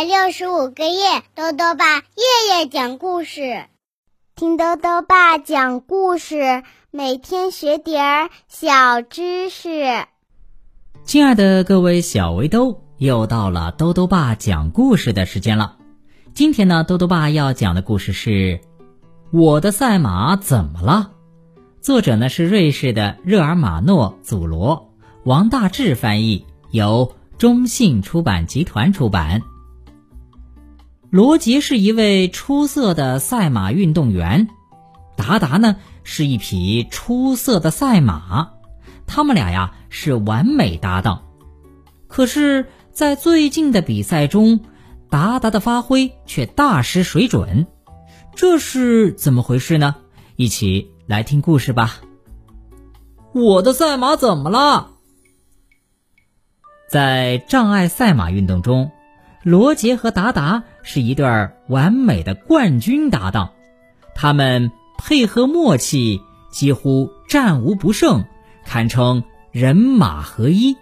百六十五个夜，豆豆爸夜夜讲故事，听豆豆爸讲故事，每天学点儿小知识。亲爱的各位小围兜，又到了豆豆爸讲故事的时间了。今天呢，豆豆爸要讲的故事是《我的赛马怎么了》，作者呢是瑞士的热尔马诺·祖罗，王大治翻译，由中信出版集团出版。罗杰是一位出色的赛马运动员，达达呢是一匹出色的赛马，他们俩呀是完美搭档。可是，在最近的比赛中，达达的发挥却大失水准，这是怎么回事呢？一起来听故事吧。我的赛马怎么了？在障碍赛马运动中。罗杰和达达是一对完美的冠军搭档，他们配合默契，几乎战无不胜，堪称人马合一。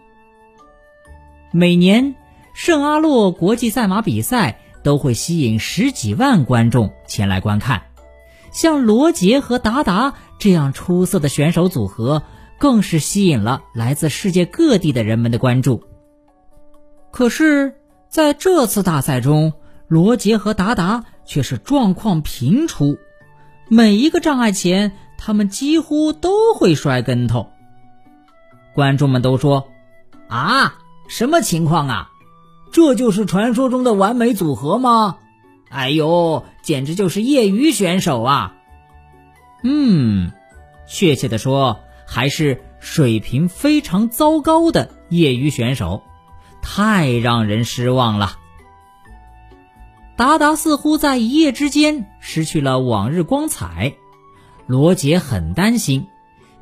每年圣阿洛国际赛马比赛都会吸引十几万观众前来观看，像罗杰和达达这样出色的选手组合，更是吸引了来自世界各地的人们的关注。可是。在这次大赛中，罗杰和达达却是状况频出，每一个障碍前，他们几乎都会摔跟头。观众们都说：“啊，什么情况啊？这就是传说中的完美组合吗？哎呦，简直就是业余选手啊！”嗯，确切的说，还是水平非常糟糕的业余选手。太让人失望了。达达似乎在一夜之间失去了往日光彩，罗杰很担心，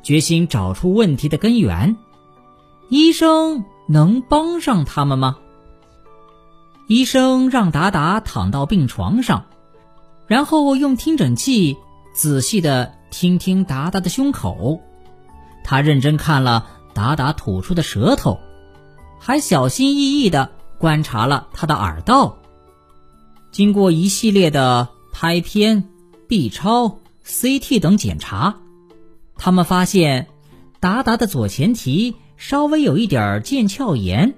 决心找出问题的根源。医生能帮上他们吗？医生让达达躺到病床上，然后用听诊器仔细的听听达达的胸口。他认真看了达达吐出的舌头。还小心翼翼地观察了他的耳道。经过一系列的拍片、B 超、CT 等检查，他们发现达达的左前蹄稍微有一点腱鞘炎，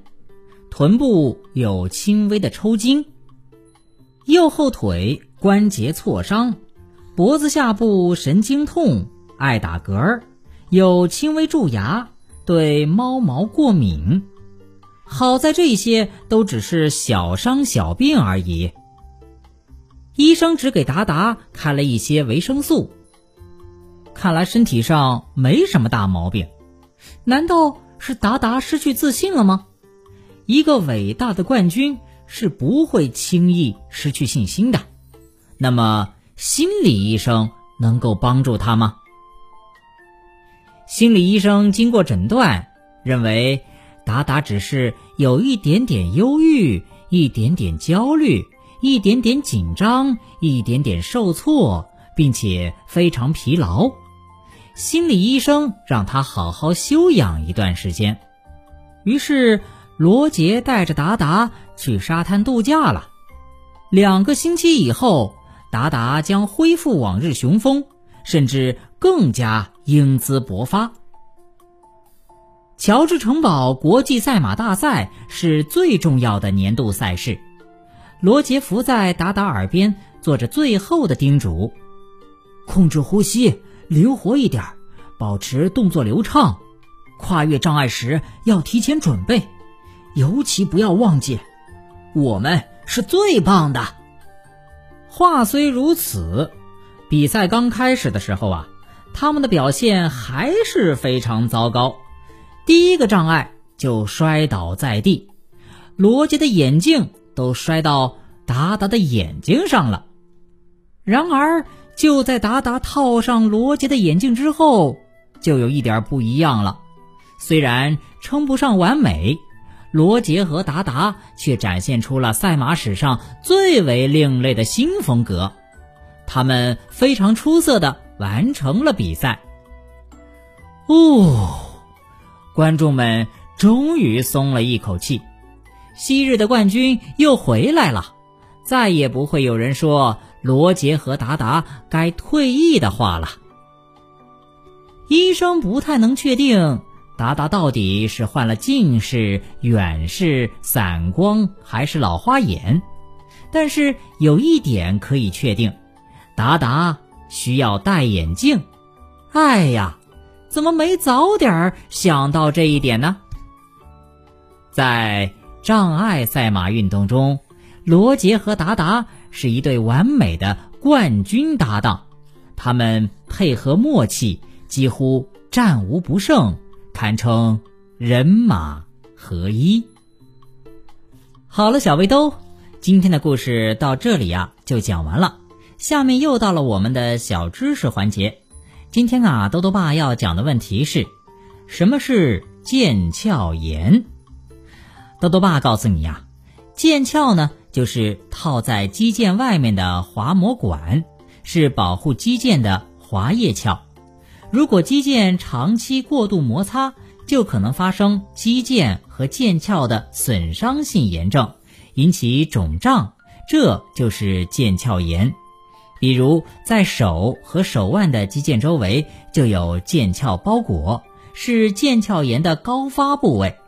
臀部有轻微的抽筋，右后腿关节挫伤，脖子下部神经痛，爱打嗝，有轻微蛀牙，对猫毛过敏。好在这些都只是小伤小病而已。医生只给达达开了一些维生素，看来身体上没什么大毛病。难道是达达失去自信了吗？一个伟大的冠军是不会轻易失去信心的。那么，心理医生能够帮助他吗？心理医生经过诊断，认为。达达只是有一点点忧郁，一点点焦虑，一点点紧张，一点点受挫，并且非常疲劳。心理医生让他好好休养一段时间。于是，罗杰带着达达去沙滩度假了。两个星期以后，达达将恢复往日雄风，甚至更加英姿勃发。乔治城堡国际赛马大赛是最重要的年度赛事。罗杰伏在达达耳边，做着最后的叮嘱：“控制呼吸，灵活一点，保持动作流畅。跨越障碍时要提前准备，尤其不要忘记，我们是最棒的。”话虽如此，比赛刚开始的时候啊，他们的表现还是非常糟糕。第一个障碍就摔倒在地，罗杰的眼镜都摔到达达的眼睛上了。然而，就在达达套上罗杰的眼镜之后，就有一点不一样了。虽然称不上完美，罗杰和达达却展现出了赛马史上最为另类的新风格。他们非常出色的完成了比赛。哦。观众们终于松了一口气，昔日的冠军又回来了，再也不会有人说罗杰和达达该退役的话了。医生不太能确定达达到底是患了近视、远视、散光还是老花眼，但是有一点可以确定，达达需要戴眼镜。哎呀，怎么没早点想到这一点呢？在障碍赛马运动中，罗杰和达达是一对完美的冠军搭档，他们配合默契，几乎战无不胜，堪称人马合一。好了，小围兜，今天的故事到这里呀就讲完了。下面又到了我们的小知识环节。今天啊，兜兜爸要讲的问题是：什么是腱鞘炎？豆豆爸告诉你呀，腱鞘呢就是套在肌腱外面的滑膜管，是保护肌腱的滑液鞘。如果肌腱长期过度摩擦，就可能发生肌腱和腱鞘的损伤性炎症，引起肿胀，这就是腱鞘炎。比如在手和手腕的肌腱周围就有腱鞘包裹，是腱鞘炎的高发部位。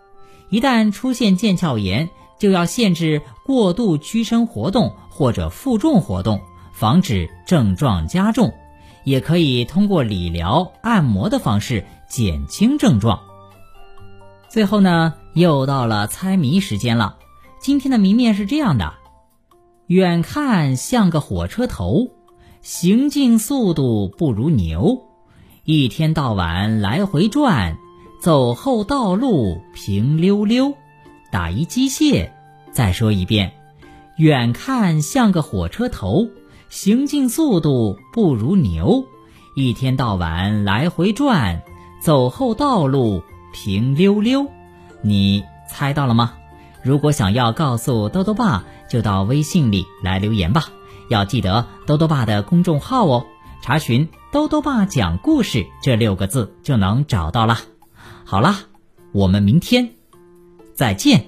一旦出现腱鞘炎，就要限制过度屈伸活动或者负重活动，防止症状加重。也可以通过理疗、按摩的方式减轻症状。最后呢，又到了猜谜时间了。今天的谜面是这样的：远看像个火车头，行进速度不如牛，一天到晚来回转。走后道路平溜溜，打一机械。再说一遍，远看像个火车头，行进速度不如牛，一天到晚来回转，走后道路平溜溜。你猜到了吗？如果想要告诉兜兜爸，就到微信里来留言吧。要记得兜兜爸的公众号哦，查询“兜兜爸讲故事”这六个字就能找到了。好啦，我们明天再见。